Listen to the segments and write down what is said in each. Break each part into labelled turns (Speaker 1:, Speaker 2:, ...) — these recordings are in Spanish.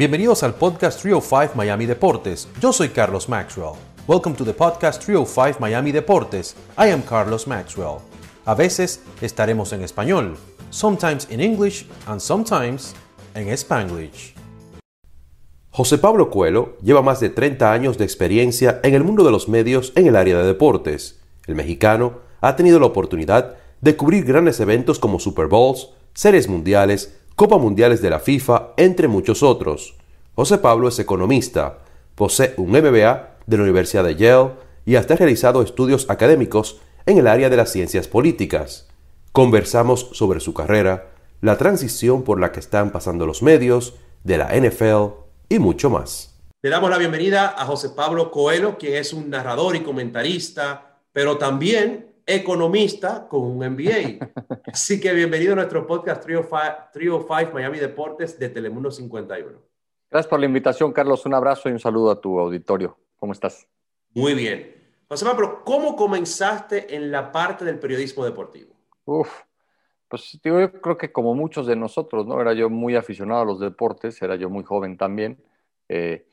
Speaker 1: Bienvenidos al podcast 305 Miami Deportes. Yo soy Carlos Maxwell. Welcome to the podcast 305 Miami Deportes. I am Carlos Maxwell. A veces estaremos en español, sometimes in English and sometimes en Spanglish. José Pablo Cuelo lleva más de 30 años de experiencia en el mundo de los medios en el área de deportes. El mexicano ha tenido la oportunidad de cubrir grandes eventos como Super Bowls, series mundiales, Copa Mundiales de la FIFA, entre muchos otros. José Pablo es economista, posee un MBA de la Universidad de Yale y hasta ha realizado estudios académicos en el área de las ciencias políticas. Conversamos sobre su carrera, la transición por la que están pasando los medios, de la NFL y mucho más. Le damos la bienvenida a José Pablo Coelho, quien es un narrador y comentarista, pero también economista con un MBA. Así que bienvenido a nuestro podcast 305, Miami Deportes de Telemundo 51.
Speaker 2: Gracias por la invitación, Carlos. Un abrazo y un saludo a tu auditorio. ¿Cómo estás?
Speaker 1: Muy bien. José Pablo, ¿cómo comenzaste en la parte del periodismo deportivo?
Speaker 2: Uf, pues yo creo que como muchos de nosotros, ¿no? Era yo muy aficionado a los deportes, era yo muy joven también. Eh,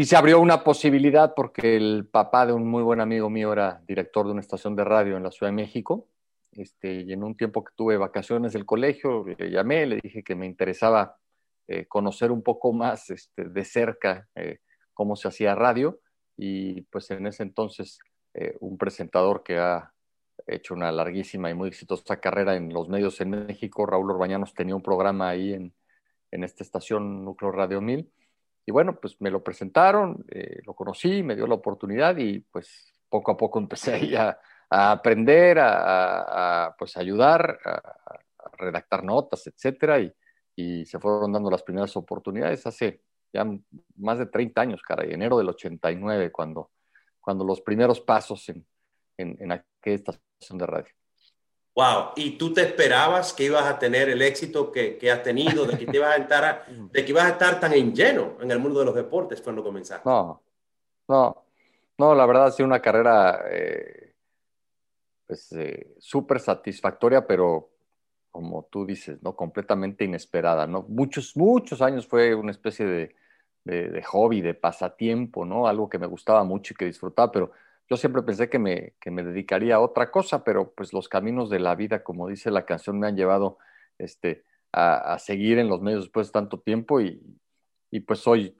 Speaker 2: y se abrió una posibilidad porque el papá de un muy buen amigo mío era director de una estación de radio en la Ciudad de México. Este, y en un tiempo que tuve vacaciones del colegio, le llamé, le dije que me interesaba eh, conocer un poco más este, de cerca eh, cómo se hacía radio. Y pues en ese entonces eh, un presentador que ha hecho una larguísima y muy exitosa carrera en los medios en México, Raúl Orbañanos, tenía un programa ahí en, en esta estación Núcleo Radio 1000 y bueno, pues me lo presentaron, eh, lo conocí, me dio la oportunidad y pues poco a poco empecé a, aprender, a, pues ayudar, a, redactar notas, etcétera, y, se fueron dando las primeras oportunidades hace ya más de 30 años, cara, enero del 89, cuando, cuando los primeros pasos en, en, en aquella estación de radio.
Speaker 1: Wow, ¿y tú te esperabas que ibas a tener el éxito que, que has tenido, de que, te ibas a estar, de que ibas a estar tan en lleno en el mundo de los deportes cuando comenzaste?
Speaker 2: No, no, no, la verdad ha sido una carrera eh, pues, eh, súper satisfactoria, pero como tú dices, ¿no? Completamente inesperada, ¿no? Muchos, muchos años fue una especie de, de, de hobby, de pasatiempo, ¿no? Algo que me gustaba mucho y que disfrutaba, pero yo siempre pensé que me, que me dedicaría a otra cosa, pero pues los caminos de la vida, como dice la canción, me han llevado este, a, seguir en los medios después de tanto tiempo y, y, pues soy,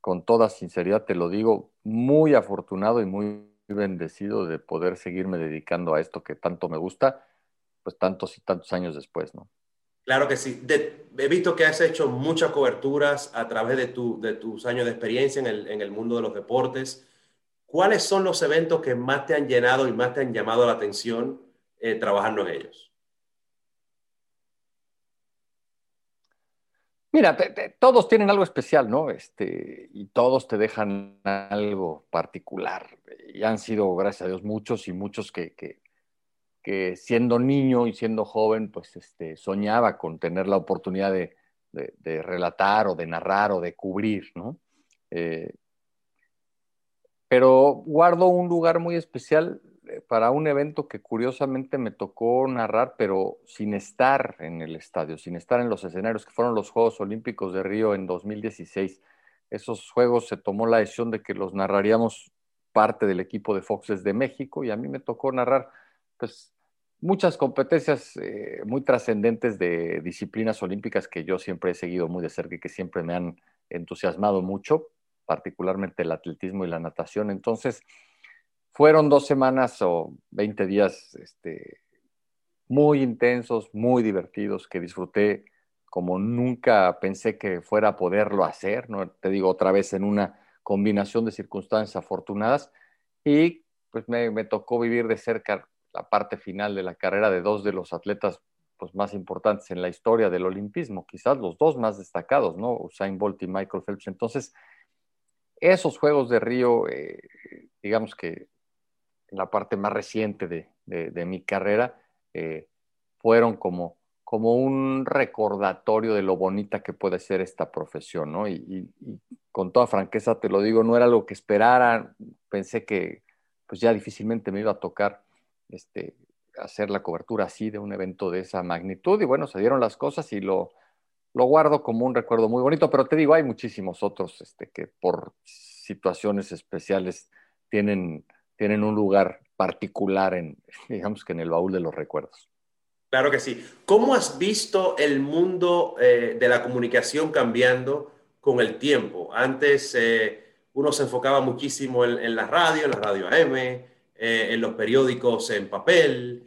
Speaker 2: con toda sinceridad te lo digo, muy afortunado y muy bendecido de poder seguirme dedicando a esto que tanto me gusta, pues tantos y tantos años después, ¿no?
Speaker 1: Claro que sí. he visto que has hecho muchas coberturas a través de, tu, de tus años de experiencia en el, en el mundo de los deportes. ¿Cuáles son los eventos que más te han llenado y más te han llamado la atención eh, trabajando en ellos?
Speaker 2: Mira, todos tienen algo especial, ¿no? Este, y todos te dejan algo particular. Y han sido, gracias a Dios, muchos y muchos que, que, siendo niño y siendo joven, pues este, soñaba con tener la oportunidad de, relatar o de narrar o de cubrir, ¿no? Eh, pero guardo un lugar muy especial eh, para un evento que curiosamente me tocó narrar, pero sin estar en el estadio, sin estar en los escenarios, que fueron los Juegos Olímpicos de Río en 2016. Esos Juegos se tomó la decisión de que los narraríamos parte del equipo de Fox desde México y a mí me tocó narrar pues muchas competencias eh, muy trascendentes de disciplinas olímpicas que yo siempre he seguido muy de cerca y que siempre me han entusiasmado mucho particularmente el atletismo y la natación. Entonces, fueron dos semanas o 20 días este, muy intensos, muy divertidos, que disfruté como nunca pensé que fuera a poderlo hacer, ¿no? Te digo otra vez en una combinación de circunstancias afortunadas y pues me, me tocó vivir de cerca la parte final de la carrera de dos de los atletas pues, más importantes en la historia del olimpismo, quizás los dos más destacados, ¿no? Usain Bolt y Michael Phelps. Entonces, esos Juegos de Río, eh, digamos que en la parte más reciente de, mi carrera, eh, fueron como, como un recordatorio de lo bonita que puede ser esta profesión, ¿no? Y, con toda franqueza te lo digo, no era lo que esperara, pensé que pues ya difícilmente me iba a tocar este, hacer la cobertura así de un evento de esa magnitud, y bueno, se dieron las cosas y lo, lo guardo como un recuerdo muy bonito, pero te digo, hay muchísimos otros este, que por situaciones especiales tienen, tienen un lugar particular en, digamos que en el baúl de los recuerdos.
Speaker 3: Claro que sí. ¿Cómo has visto el mundo eh, de la comunicación cambiando con el tiempo? Antes eh, uno se enfocaba muchísimo en, la radio, en la radio AM, eh, en los periódicos en papel,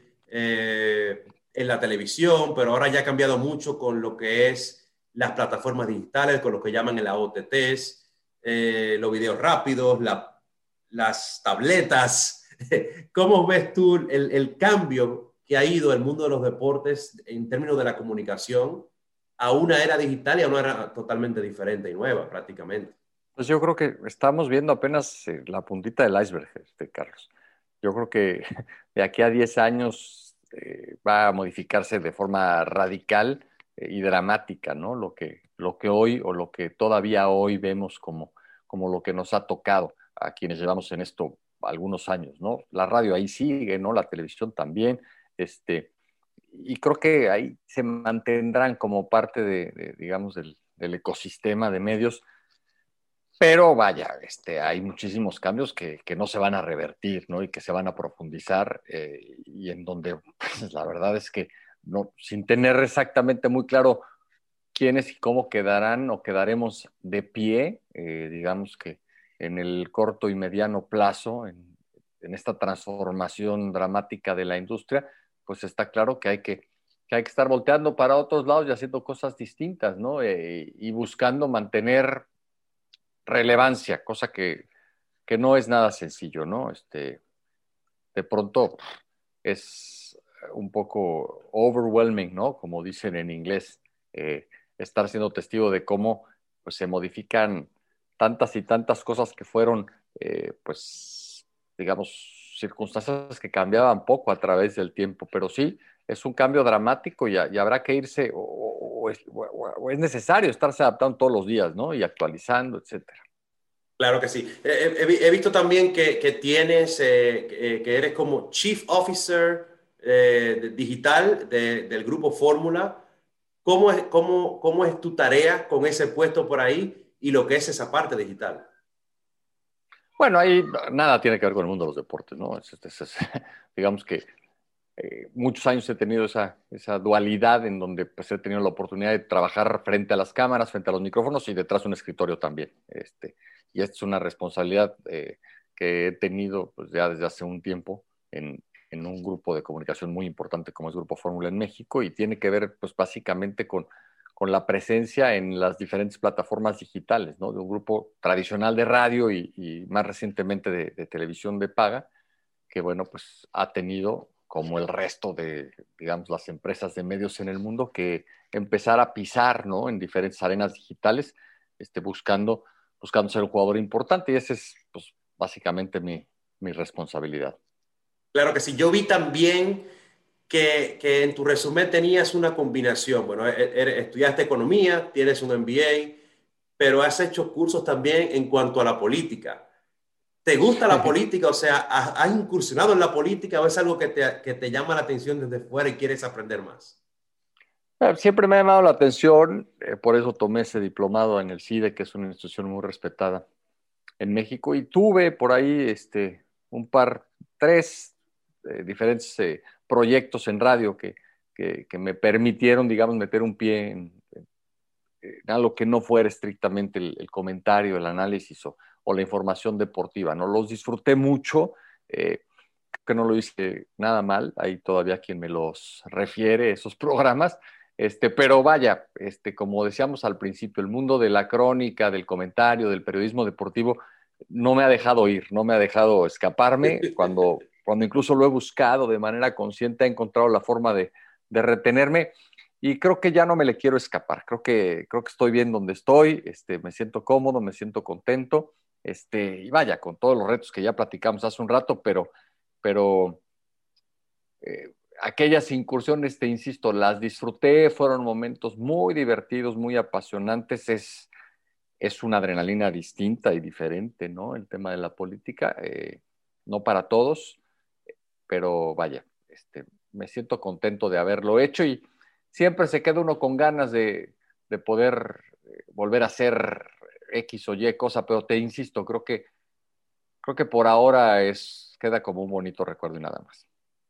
Speaker 3: en la televisión, pero ahora ya ha cambiado mucho con lo que es las plataformas digitales, con lo que llaman el OTTs, los videos rápidos, las tabletas. ¿Cómo ves tú el, el cambio que ha ido el mundo de los deportes en términos de la comunicación a una era digital y a una era totalmente diferente y nueva prácticamente.
Speaker 2: Pues yo creo que estamos viendo apenas eh, la puntita del iceberg, este, Carlos. Yo creo que de aquí a 10 años eh, va a modificarse de forma radical eh, y dramática, ¿no? Lo que, lo que hoy o lo que todavía hoy vemos como, como lo que nos ha tocado a quienes llevamos en esto algunos años, ¿no? La radio ahí sigue, ¿no? La televisión también, este, y creo que ahí se mantendrán como parte de, digamos, del, ecosistema de medios. Pero vaya, este, hay muchísimos cambios que, no se van a revertir, ¿no? Y que se van a profundizar eh, y en donde, pues, la verdad es que no, sin tener exactamente muy claro quiénes y cómo quedarán o quedaremos de pie, eh, digamos que en el corto y mediano plazo, en, en esta transformación dramática de la industria, pues está claro que hay que, hay que estar volteando para otros lados y haciendo cosas distintas, ¿no? Eh, y buscando mantener relevancia, cosa que, no es nada sencillo, ¿no? Este, de pronto es un poco overwhelming, ¿no? Como dicen en inglés, eh, estar siendo testigo de cómo pues, se modifican tantas y tantas cosas que fueron, eh, pues, digamos, circunstancias que cambiaban poco a través del tiempo, pero sí, es un cambio dramático y, habrá que irse, o, es, necesario estarse adaptando todos los días, ¿no? Y actualizando, etcétera.
Speaker 3: Claro que sí. He, visto también que, tienes, eh, que eres como Chief Officer eh, digital del grupo Fórmula. ¿Cómo es, cómo, ¿Cómo es tu tarea con ese puesto por ahí y lo que es esa parte digital?
Speaker 2: Bueno, ahí nada tiene que ver con el mundo de los deportes, ¿no? digamos que eh, muchos años he tenido esa, esa dualidad en donde pues, he tenido la oportunidad de trabajar frente a las cámaras, frente a los micrófonos y detrás de un escritorio también. Este, y esta es una responsabilidad eh, que he tenido pues, ya desde hace un tiempo en, en un grupo de comunicación muy importante como es Grupo Fórmula en México y tiene que ver pues básicamente con con la presencia en las diferentes plataformas digitales, ¿no? De un grupo tradicional de radio y, más recientemente de, televisión de paga, que, bueno, pues ha tenido, como el resto de, digamos, las empresas de medios en el mundo, que empezar a pisar, ¿no? En diferentes arenas digitales, este, buscando, buscando ser un jugador importante y esa es, pues, básicamente mi, mi responsabilidad.
Speaker 3: Claro que sí. Yo vi también que, en tu resumen tenías una combinación. Bueno, e, e, estudiaste economía, tienes un MBA, pero has hecho cursos también en cuanto a la política. ¿Te gusta la política? O sea, ¿has, incursionado en la política o es algo que te, llama la atención desde fuera y quieres aprender más?
Speaker 2: Siempre me ha llamado la atención, eh, por eso tomé ese diplomado en el CIDE, que es una institución muy respetada en México, y tuve por ahí este, un par, tres eh, diferentes eh, proyectos en radio que, me permitieron, digamos, meter un pie en, algo que no fuera estrictamente el, comentario, el análisis o, la información deportiva. ¿no? Los disfruté mucho, eh, que no lo hice nada mal, hay todavía quien me los refiere, esos programas, este, pero vaya, este, como decíamos al principio, el mundo de la crónica, del comentario, del periodismo deportivo, no me ha dejado ir, no me ha dejado escaparme cuando cuando incluso lo he buscado de manera consciente, he encontrado la forma de, retenerme y creo que ya no me le quiero escapar. Creo que, creo que estoy bien donde estoy, este, me siento cómodo, me siento contento, este, y vaya, con todos los retos que ya platicamos hace un rato, pero, pero eh, aquellas incursiones, te insisto, las disfruté, fueron momentos muy divertidos, muy apasionantes, es, es una adrenalina distinta y diferente, ¿no? El tema de la política, eh, no para todos, pero vaya, este, me siento contento de haberlo hecho y siempre se queda uno con ganas de, de poder eh, volver a ser X o Y cosa, pero te insisto, creo que, creo que por ahora es, queda como un bonito recuerdo y nada más.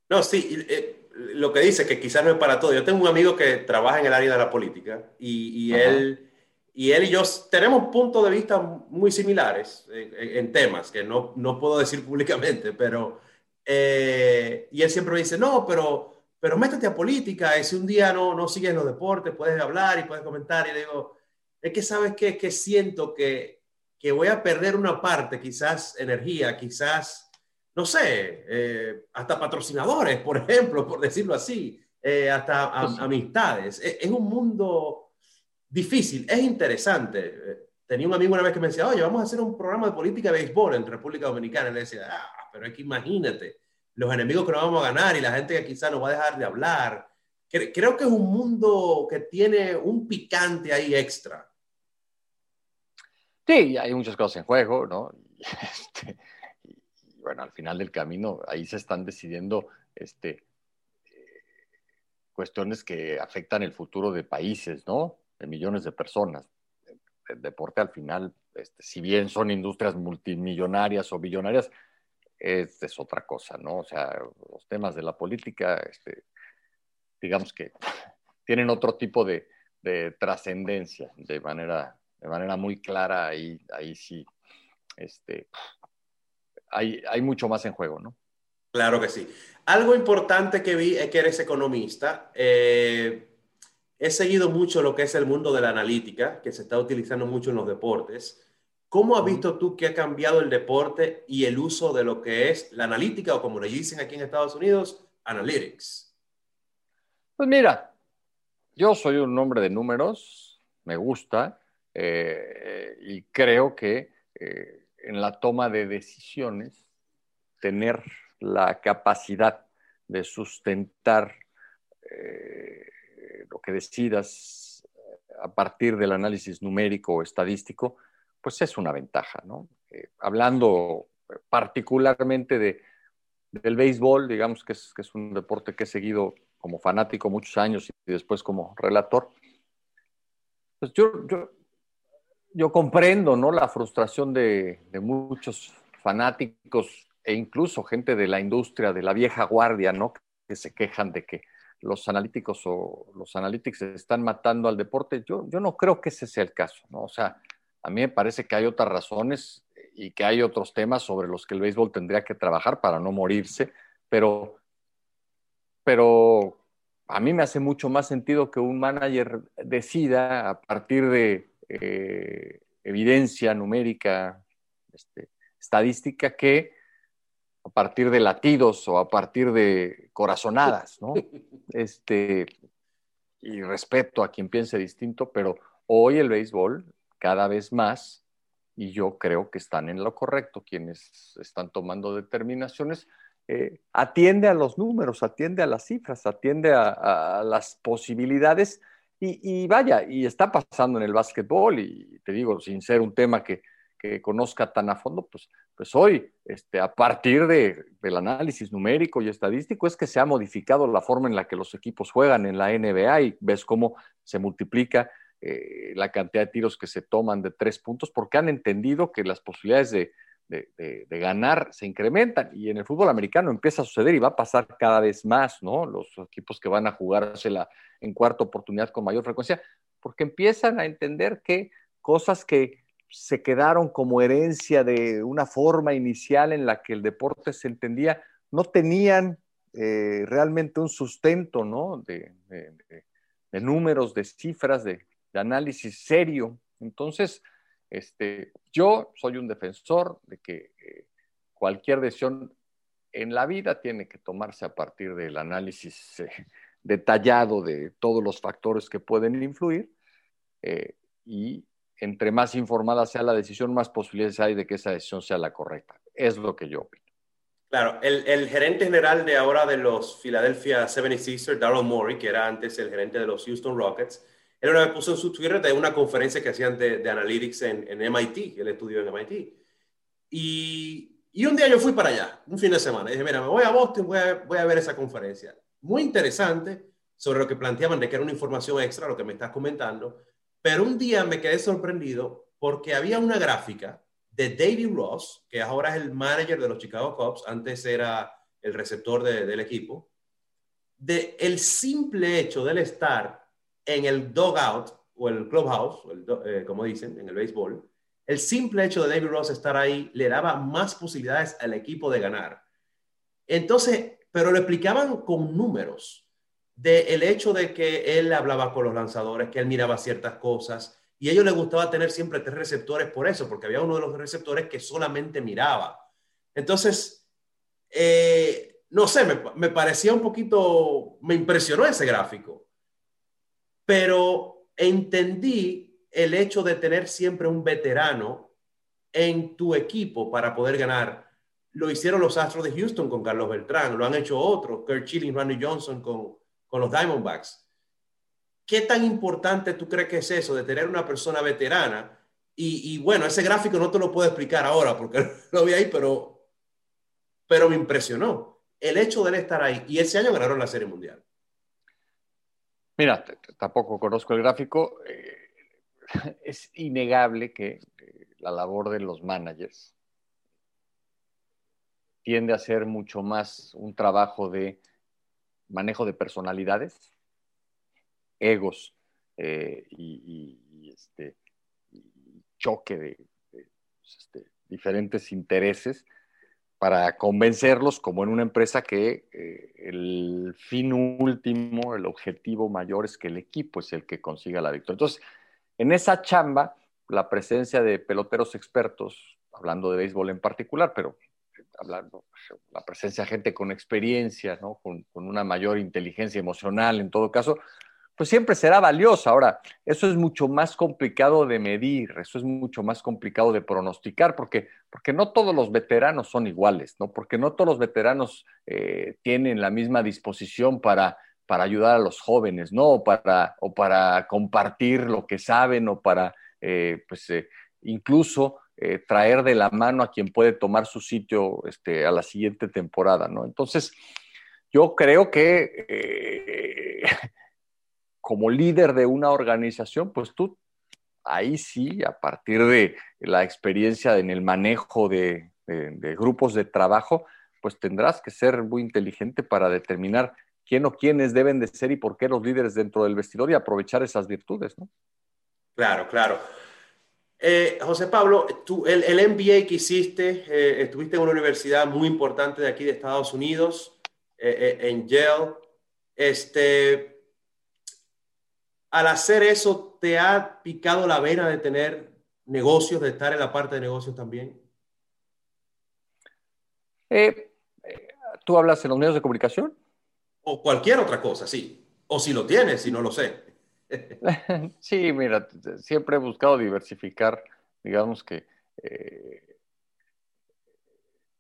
Speaker 3: No, sí, eh, lo que dice que quizás no es para todo. Yo tengo un amigo que trabaja en el área de la política y, él, y él y yo tenemos puntos de vista muy similares en, temas que no, no, puedo decir públicamente, pero... Eh, y él siempre me dice, no, pero, pero métete a política y si un día no, no sigues los deportes, puedes hablar y puedes comentar. Y le digo, es que sabes qué? que siento que, que voy a perder una parte, quizás energía, quizás, no sé, eh, hasta patrocinadores, por ejemplo, por decirlo así, eh, hasta amistades. Es, es, un mundo difícil, es interesante. Tenía un amigo una vez que me decía, oye, vamos a hacer un programa de política de béisbol en República Dominicana. Y le decía, ah, pero es que imagínate, los enemigos que nos vamos a ganar y la gente que quizás nos va a dejar de hablar. Creo que es un mundo que tiene un picante ahí extra.
Speaker 2: Sí, hay muchas cosas en juego, ¿no? Este, y, bueno, al final del camino ahí se están decidiendo este, eh, cuestiones que afectan el futuro de países, ¿no? De millones de personas. El deporte al final, este, si bien son industrias multimillonarias o billonarias, es, es, otra cosa, ¿no? O sea, los temas de la política, este, digamos que tienen otro tipo de, de trascendencia de manera de manera muy clara, ahí, ahí sí, este, hay, hay mucho más en juego, ¿no?
Speaker 3: Claro que sí. Algo importante que vi es que eres economista. Eh, he seguido mucho lo que es el mundo de la analítica, que se está utilizando mucho en los deportes. ¿Cómo has visto tú que ha cambiado el deporte y el uso de lo que es la analítica o como le dicen aquí en Estados Unidos, analytics?
Speaker 2: Pues mira, yo soy un hombre de números, me gusta, eh, y creo que eh, en la toma de decisiones, tener la capacidad de sustentar eh, lo que decidas a partir del análisis numérico o estadístico, pues es una ventaja, ¿no? hablando particularmente de, del béisbol, digamos que es, que es un deporte que he seguido como fanático muchos años y después como relator, pues yo, yo, yo comprendo, ¿no? La frustración de, muchos fanáticos e incluso gente de la industria, de la vieja guardia, ¿no? Que se quejan de que los analíticos o los analytics están matando al deporte. Yo, yo no creo que ese sea el caso, ¿no? O sea, a mí me parece que hay otras razones y que hay otros temas sobre los que el béisbol tendría que trabajar para no morirse, pero, pero a mí me hace mucho más sentido que un manager decida a partir de eh, evidencia numérica, este, estadística, que a partir de latidos o a partir de corazonadas, ¿no? Este, y respeto a quien piense distinto, pero hoy el béisbol cada vez más, y yo creo que están en lo correcto quienes están tomando determinaciones, eh, atiende a los números, atiende a las cifras, atiende a las posibilidades y, vaya, y está pasando en el básquetbol, y te digo, sin ser un tema que, conozca tan a fondo, pues, pues hoy, este, a partir de, del análisis numérico y estadístico, es que se ha modificado la forma en la que los equipos juegan en la NBA y ves cómo se multiplica eh, la cantidad de tiros que se toman de tres puntos, porque han entendido que las posibilidades de, de, ganar se incrementan. Y en el fútbol americano empieza a suceder y va a pasar cada vez más, ¿no? Los equipos que van a jugársela en cuarta oportunidad con mayor frecuencia, porque empiezan a entender que cosas que se quedaron como herencia de una forma inicial en la que el deporte se entendía, no tenían eh, realmente un sustento, ¿no? De, números, de cifras, de, análisis serio. Entonces, este, yo soy un defensor de que eh, cualquier decisión en la vida tiene que tomarse a partir del análisis eh, detallado de todos los factores que pueden influir eh, y entre más informada sea la decisión, más posibilidades hay de que esa decisión sea la correcta. Es lo que yo opino.
Speaker 3: Claro, el, gerente general de ahora de los Philadelphia 76ers, Daryl Morey, que era antes el gerente de los Houston Rockets, él una vez puso en su Twitter de una conferencia que hacían de, de analytics en, en, MIT, él estudió en MIT. Y, y, un día yo fui para allá, un fin de semana, y dije, mira, me voy a Boston, voy a, voy a ver esa conferencia. Muy interesante sobre lo que planteaban de que era una información extra, lo que me estás comentando, Pero un día me quedé sorprendido porque había una gráfica de David Ross, que ahora es el manager de los Chicago Cubs, antes era el receptor del equipo, de el simple hecho del estar en el dugout o el clubhouse, eh, como dicen en el béisbol, el simple hecho de David Ross estar ahí le daba más posibilidades al equipo de ganar. Entonces, pero lo explicaban con números, del el hecho de que él hablaba con los lanzadores, que él miraba ciertas cosas, y a ellos les gustaba tener siempre tres receptores por eso, porque había uno de los receptores que solamente miraba. Entonces, eh, no sé, me, parecía un poquito, me impresionó ese gráfico, pero entendí el hecho de tener siempre un veterano en tu equipo para poder ganar lo hicieron los Astros de Houston con Carlos Beltrán, lo han hecho otros, Kurt Schilling, Randy Johnson con, con los Diamondbacks. ¿Qué tan importante tú crees que es eso de tener una persona veterana? Y, y, bueno, ese gráfico no te lo puedo explicar ahora porque lo vi ahí, pero, pero me impresionó el hecho de él estar ahí. Y ese año ganaron la Serie Mundial.
Speaker 2: Mira, tampoco conozco el gráfico. Eh, es innegable que la labor de los managers tiende a ser mucho más un trabajo de manejo de personalidades, egos eh, y, este, choque de, este, diferentes intereses para convencerlos, como en una empresa, que eh, el fin último, el objetivo mayor es que el equipo es el que consiga la victoria. Entonces, en esa chamba, la presencia de peloteros expertos, hablando de béisbol en particular, pero hablando, la presencia de gente con experiencia, ¿no? con, una mayor inteligencia emocional en todo caso, pues siempre será valiosa. Ahora, eso es mucho más complicado de medir, eso es mucho más complicado de pronosticar, porque, porque no todos los veteranos son iguales, ¿no? porque no todos los veteranos eh, tienen la misma disposición para, para ayudar a los jóvenes, ¿no? O para, o para compartir lo que saben, o para, eh, pues, eh, incluso traer de la mano a quien puede tomar su sitio este, a la siguiente temporada, ¿no? Entonces, yo creo que como líder de una organización, pues tú ahí sí, a partir de la experiencia en el manejo de, grupos de trabajo, pues tendrás que ser muy inteligente para determinar quién o quiénes deben de ser y por qué los líderes dentro del vestidor y aprovechar esas virtudes, ¿no?
Speaker 3: Claro, claro. Eh, José Pablo, tú, el, el, MBA que hiciste, eh, estuviste en una universidad muy importante de aquí de Estados Unidos, eh, en Yale. Este, al hacer eso, ¿te ha picado la vena de tener negocios, de estar en la parte de negocios también?
Speaker 2: ¿Tú hablas en los medios de comunicación?
Speaker 3: O cualquier otra cosa, sí. O si lo tienes, si no lo sé.
Speaker 2: Sí, mira, siempre he buscado diversificar, digamos que eh,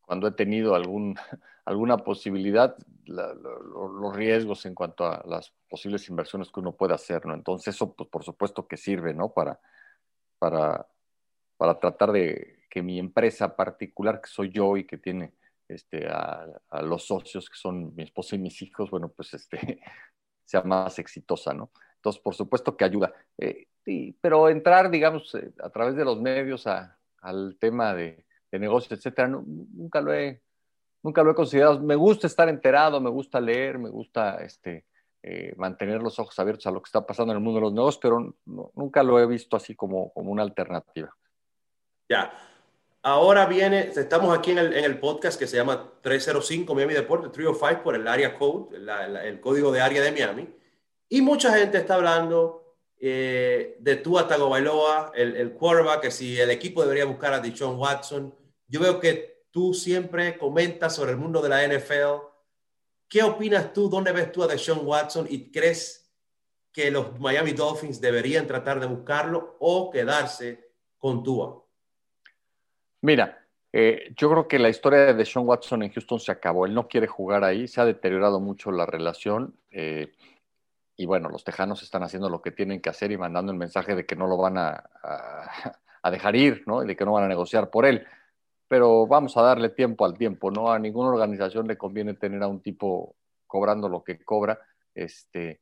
Speaker 2: cuando he tenido algún, alguna posibilidad, los riesgos en cuanto a las posibles inversiones que uno puede hacer, ¿no? Entonces eso, pues por supuesto que sirve, ¿no? Para, para, para tratar de que mi empresa particular, que soy yo y que tiene este, a, a los socios que son mi esposa y mis hijos, bueno, pues este, sea más exitosa, ¿no? Entonces, por supuesto que ayuda. Eh, pero entrar, digamos, eh, a través de los medios al tema de, negocios, etcétera, nunca, lo he, nunca lo he considerado. Me gusta estar enterado, me gusta leer, me gusta este, eh, mantener los ojos abiertos a lo que está pasando en el mundo de los negocios, pero nunca lo he visto así como, como una alternativa.
Speaker 3: Ya. Ahora viene, estamos aquí en el, en el, podcast que se llama 305 Miami Deporte, 305 por el área code, el código de área de Miami. Y mucha gente está hablando eh, de Tua Tagovailoa, el, el quarterback, que si el equipo debería buscar a Deshaun Watson. Yo veo que tú siempre comentas sobre el mundo de la NFL. ¿Qué opinas tú? ¿Dónde ves tú a Deshaun Watson? ¿Y crees que los Miami Dolphins deberían tratar de buscarlo o quedarse con Tua?
Speaker 2: Mira, eh, yo creo que la historia de Deshaun Watson en Houston se acabó. Él no quiere jugar ahí. Se ha deteriorado mucho la relación. Eh, y bueno, los tejanos están haciendo lo que tienen que hacer y mandando el mensaje de que no lo van a, dejar ir, ¿no? Y de que no van a negociar por él. Pero vamos a darle tiempo al tiempo, ¿no? A ninguna organización le conviene tener a un tipo cobrando lo que cobra. Este,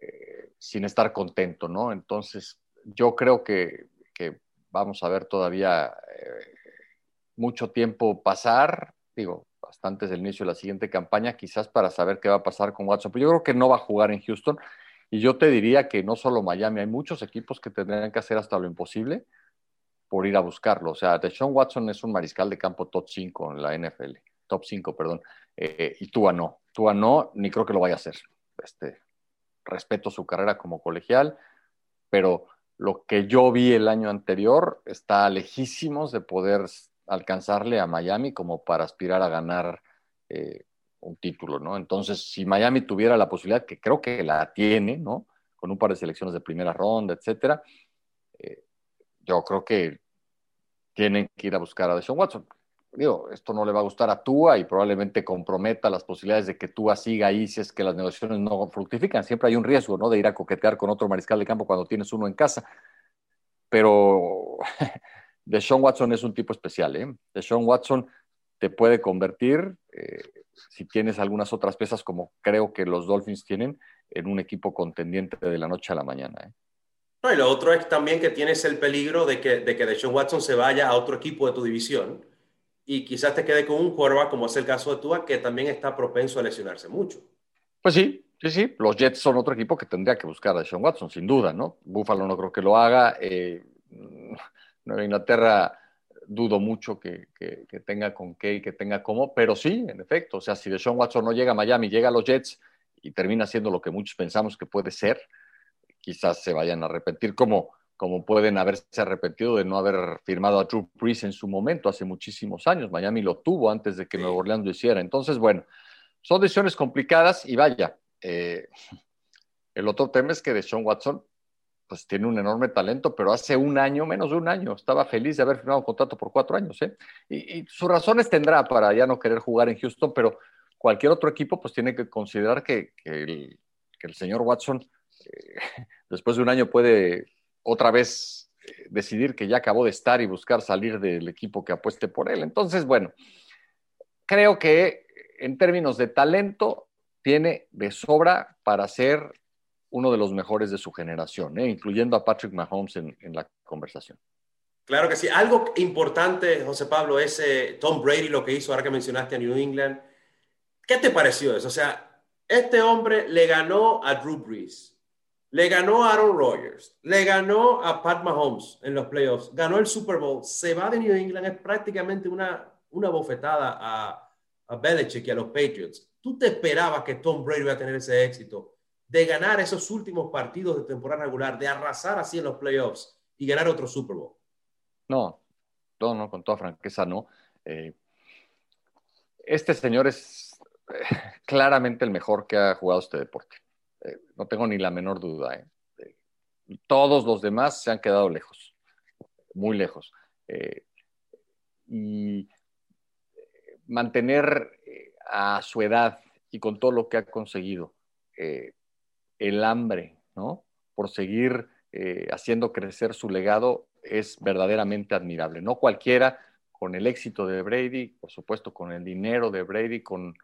Speaker 2: eh, sin estar contento, ¿no? Entonces, yo creo que, vamos a ver todavía eh, mucho tiempo pasar, digo, hasta antes del inicio de la siguiente campaña, quizás para saber qué va a pasar con Watson. Pero yo creo que no va a jugar en Houston. Y yo te diría que no solo Miami, hay muchos equipos que tendrían que hacer hasta lo imposible por ir a buscarlo. O sea, Deshaun Watson es un mariscal de campo top 5 en la NFL, top 5, perdón, eh, y Tua no. Tua no, ni creo que lo vaya a hacer. Este, respeto su carrera como colegial, pero lo que yo vi el año anterior está lejísimos de poder alcanzarle a Miami como para aspirar a ganar eh, un título, ¿no? Entonces, si Miami tuviera la posibilidad, que creo que la tiene, ¿no? Con un par de selecciones de primera ronda, etcétera, eh, yo creo que tienen que ir a buscar a Deshaun Watson. Digo, esto no le va a gustar a Tua y probablemente comprometa las posibilidades de que Tua siga ahí si es que las negociaciones no fructifican. Siempre hay un riesgo, ¿no? De ir a coquetear con otro mariscal de campo cuando tienes uno en casa. Pero Deshaun Watson es un tipo especial, ¿eh? Deshaun Watson te puede convertir, eh, si tienes algunas otras piezas como creo que los Dolphins tienen, en un equipo contendiente de la noche a la mañana. ¿eh?
Speaker 3: No, y lo otro es también que tienes el peligro de que, de que Deshaun Watson se vaya a otro equipo de tu división y quizás te quede con un quarterback, como es el caso de Tua, que también está propenso a lesionarse mucho.
Speaker 2: Pues sí, sí, sí. Los Jets son otro equipo que tendría que buscar a Deshaun Watson, sin duda, ¿no? Buffalo no creo que lo haga. Eh, Inglaterra dudo mucho que, tenga con qué y que tenga cómo, pero sí, en efecto, o sea, si Deshaun Watson no llega a Miami, llega a los Jets y termina siendo lo que muchos pensamos que puede ser, quizás se vayan a arrepentir como, como pueden haberse arrepentido de no haber firmado a Drew Brees en su momento, hace muchísimos años. Miami lo tuvo antes de que Nueva Orleans lo hiciera. Entonces, bueno, son decisiones complicadas y vaya, eh, el otro tema es que Deshaun Watson pues tiene un enorme talento, pero hace un año, menos de un año, estaba feliz de haber firmado un contrato por cuatro años. ¿eh? Y, sus razones tendrá para ya no querer jugar en Houston, pero cualquier otro equipo pues tiene que considerar que, el, señor Watson eh, después de un año puede otra vez eh, decidir que ya acabó de estar y buscar salir del equipo que apueste por él. Entonces, bueno, creo que en términos de talento tiene de sobra para ser uno de los mejores de su generación, ¿eh? incluyendo a Patrick Mahomes en, la conversación.
Speaker 3: Claro que sí. Algo importante, José Pablo, es eh, Tom Brady, lo que hizo ahora que mencionaste a New England. ¿Qué te pareció eso? O sea, este hombre le ganó a Drew Brees, le ganó a Aaron Rodgers, le ganó a Pat Mahomes en los playoffs, ganó el Super Bowl, se va de New England, es prácticamente una, una bofetada a, a Belichick y a los Patriots. ¿Tú te esperabas que Tom Brady iba a tener ese éxito? de ganar esos últimos partidos de temporada regular, de arrasar así en los playoffs y ganar otro Super Bowl.
Speaker 2: No, no, no, con toda franqueza no. Eh, este señor es eh, claramente el mejor que ha jugado este deporte. Eh, no tengo ni la menor duda. todos los demás se han quedado lejos, muy lejos. y mantener a su edad y con todo lo que ha conseguido, el hambre, ¿no? Por seguir eh, haciendo crecer su legado es verdaderamente admirable. No cualquiera, con el éxito de Brady, por supuesto, con el dinero de Brady, con,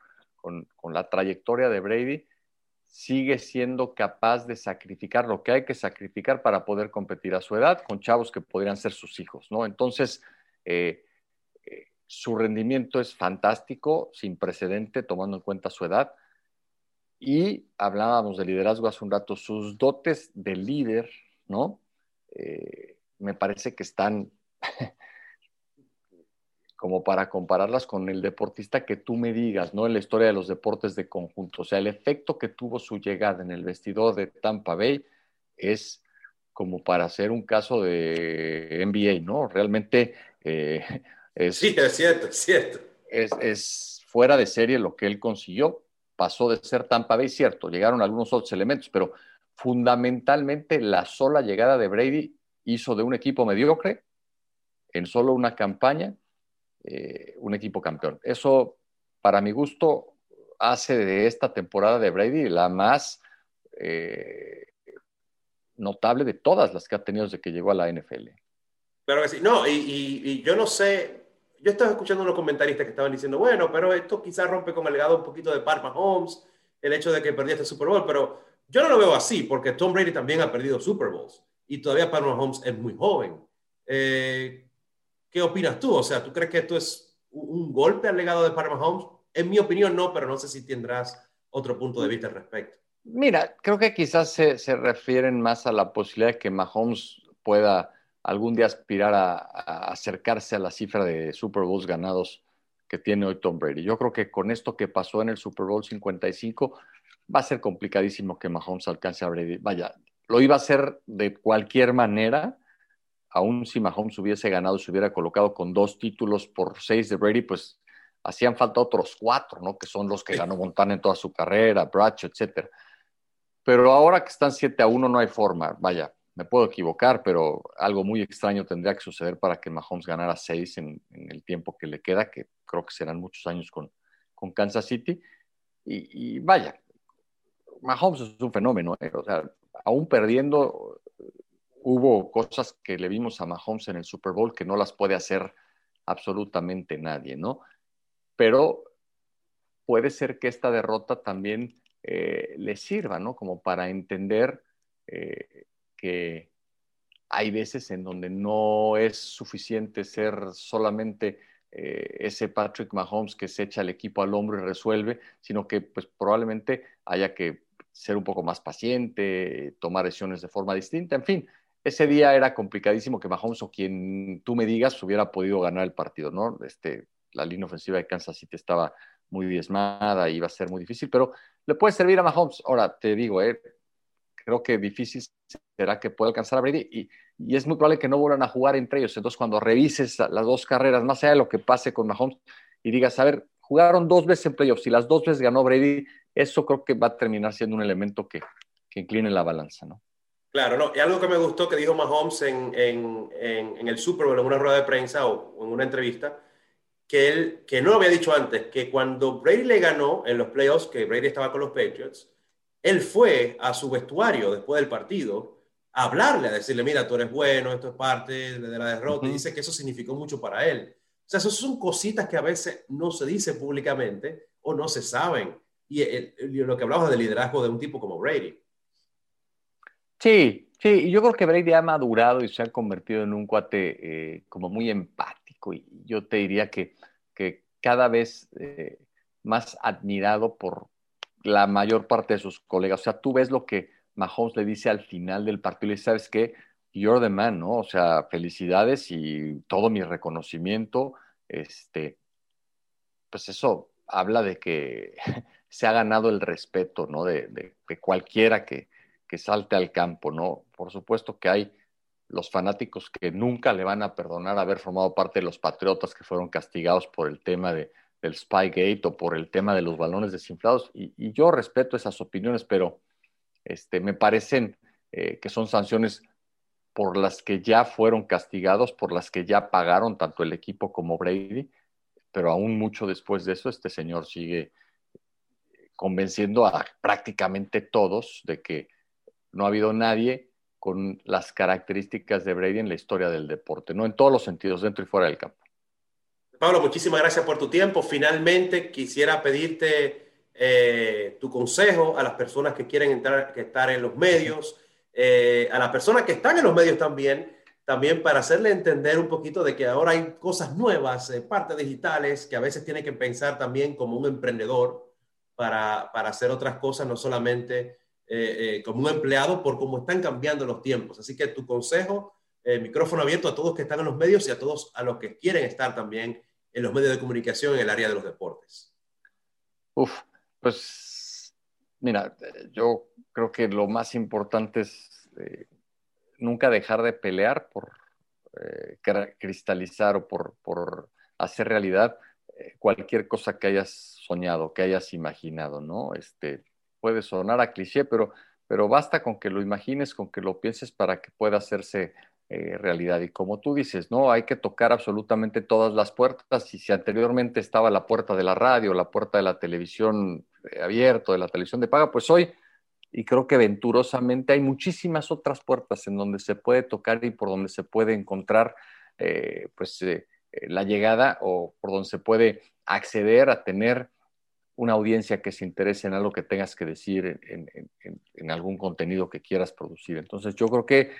Speaker 2: la trayectoria de Brady, sigue siendo capaz de sacrificar lo que hay que sacrificar para poder competir a su edad con chavos que podrían ser sus hijos, ¿no? Entonces, eh, eh, su rendimiento es fantástico, sin precedente, tomando en cuenta su edad. Y hablábamos de liderazgo hace un rato, sus dotes de líder, ¿no? Eh, me parece que están como para compararlas con el deportista que tú me digas, ¿no? En la historia de los deportes de conjunto. O sea, el efecto que tuvo su llegada en el vestidor de Tampa Bay es como para hacer un caso de NBA, ¿no? Realmente eh, es...
Speaker 3: Sí, es cierto, es cierto.
Speaker 2: es fuera de serie lo que él consiguió pasó de ser Tampa Bay, cierto, llegaron algunos otros elementos, pero fundamentalmente la sola llegada de Brady hizo de un equipo mediocre en solo una campaña eh, un equipo campeón. Eso, para mi gusto, hace de esta temporada de Brady la más eh, notable de todas las que ha tenido desde que llegó a la NFL.
Speaker 3: Claro que sí. No, y, yo no sé, yo estaba escuchando unos comentaristas que estaban diciendo, bueno, pero esto quizás rompe con el legado un poquito de Pat Mahomes, el hecho de que perdió este Super Bowl, pero Yo no lo veo así, porque Tom Brady también ha perdido Super Bowls y todavía Patrick Mahomes es muy joven. Eh, ¿Qué opinas tú? O sea, ¿tú crees que esto es un golpe al legado de Patrick Mahomes? En mi opinión, no, pero no sé si tendrás otro punto de vista al respecto.
Speaker 2: Mira, creo que quizás se, se refieren más a la posibilidad de que Mahomes pueda algún día aspirar a, acercarse a la cifra de Super Bowls ganados que tiene hoy Tom Brady. Yo creo que con esto que pasó en el Super Bowl 55 va a ser complicadísimo que Mahomes alcance a Brady. Vaya, lo iba a hacer de cualquier manera, aún si Mahomes hubiese ganado, se hubiera colocado con dos títulos por seis de Brady, pues hacían falta otros cuatro, ¿no? Que son los que ganó Montana en toda su carrera, Bracho, etcétera. Pero ahora que están 7 a 1 no hay forma. Vaya, me puedo equivocar, pero algo muy extraño tendría que suceder para que Mahomes ganara seis en, el tiempo que le queda, que creo que serán muchos años con, con Kansas City. Y, vaya, Mahomes es un fenómeno. ¿eh? O sea, aún perdiendo, hubo cosas que le vimos a Mahomes en el Super Bowl que no las puede hacer absolutamente nadie, ¿no? Pero puede ser que esta derrota también eh, le sirva, ¿no? Como para entender eh, que hay veces en donde no es suficiente ser solamente eh, ese Patrick Mahomes que se echa el equipo al hombro y resuelve, sino que pues probablemente haya que ser un poco más paciente, tomar decisiones de forma distinta, en fin. Ese día era complicadísimo que Mahomes o quien tú me digas hubiera podido ganar el partido, ¿no? Este, la línea ofensiva de Kansas City estaba muy diezmada y iba a ser muy difícil, pero le puede servir a Mahomes. Ahora, te digo, eh, creo que difícil será que pueda alcanzar a Brady y, es muy probable que no vuelvan a jugar entre ellos. Entonces, cuando revises las dos carreras, más allá de lo que pase con Mahomes, y digas, a ver, jugaron dos veces en playoffs y las dos veces ganó Brady, eso creo que va a terminar siendo un elemento que incline la balanza, ¿no?
Speaker 3: Claro, no, y algo que me gustó que dijo Mahomes en, en, en, el Super Bowl, en una rueda de prensa o en una entrevista, que él, que no lo había dicho antes, que cuando Brady le ganó en los playoffs, que Brady estaba con los Patriots, él fue a su vestuario después del partido a hablarle, a decirle, mira, tú eres bueno, esto es parte de la derrota, y dice que eso significó mucho para él. O sea, esas son cositas que a veces no se dicen públicamente o no se saben. Y lo que hablamos del liderazgo de un tipo como Brady.
Speaker 2: Sí, sí, yo creo que Brady ha madurado y se ha convertido en un cuate eh, como muy empático y yo te diría que, que cada vez eh, más admirado por, la mayor parte de sus colegas. O sea, tú ves lo que Mahomes le dice al final del partido y le dice, ¿sabes qué? You're the man, ¿no? O sea, felicidades y todo mi reconocimiento. Este, pues eso habla de que se ha ganado el respeto, ¿no? De, de, cualquiera que, que salte al campo, ¿no? Por supuesto que hay los fanáticos que nunca le van a perdonar haber formado parte de los Patriotas que fueron castigados por el tema de, del Spygate o por el tema de los balones desinflados. Y, yo respeto esas opiniones, pero este, me parecen eh, que son sanciones por las que ya fueron castigados, por las que ya pagaron tanto el equipo como Brady, pero aún mucho después de eso, este señor sigue convenciendo a prácticamente todos de que no ha habido nadie con las características de Brady en la historia del deporte, no en todos los sentidos, dentro y fuera del campo.
Speaker 3: Pablo, muchísimas gracias por tu tiempo. Finalmente, quisiera pedirte eh, tu consejo a las personas que quieren entrar, que estar en los medios, eh, a las personas que están en los medios también, también para hacerle entender un poquito de que ahora hay cosas nuevas, eh, partes digitales, que a veces tiene que pensar también como un emprendedor para, para hacer otras cosas, no solamente como un empleado, por cómo están cambiando los tiempos. Así que tu consejo, micrófono abierto a todos que están en los medios y a todos a los que quieren estar también en los medios de comunicación en el área de los deportes?
Speaker 2: Uf, pues mira, yo creo que lo más importante es eh, nunca dejar de pelear por eh, cristalizar o por, por hacer realidad eh, cualquier cosa que hayas soñado, que hayas imaginado, ¿no? Este, puede sonar a cliché, pero, pero basta con que lo imagines, con que lo pienses para que pueda hacerse eh, realidad. Y como tú dices, no, hay que tocar absolutamente todas las puertas. Y si anteriormente estaba la puerta de la radio, la puerta de la televisión eh, abierta, de la televisión de paga, pues hoy, y creo que venturosamente, hay muchísimas otras puertas en donde se puede tocar y por donde se puede encontrar, eh, pues, la llegada o por donde se puede acceder a tener una audiencia que se interese en algo que tengas que decir, en, algún contenido que quieras producir. Entonces yo creo que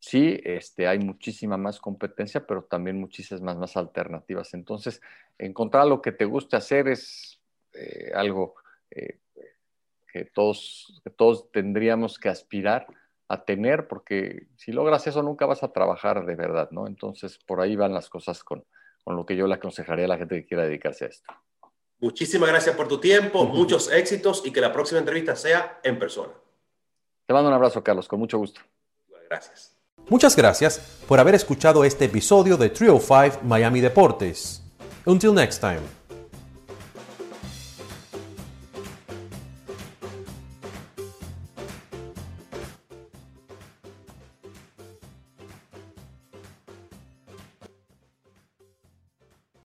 Speaker 2: sí, este, hay muchísima más competencia, pero también muchísimas más, alternativas. Entonces, encontrar lo que te guste hacer es eh, algo eh, que, todos, todos tendríamos que aspirar a tener, porque si logras eso nunca vas a trabajar de verdad, ¿no? Entonces, por ahí van las cosas con, con lo que yo le aconsejaría a la gente que quiera dedicarse a esto.
Speaker 3: Muchísimas gracias por tu tiempo, muchos éxitos y que la próxima entrevista sea en persona.
Speaker 2: Te mando un abrazo, Carlos, con mucho gusto.
Speaker 3: Gracias.
Speaker 1: Muchas gracias por haber escuchado este episodio de Trio 5 Miami Deportes. Until next time.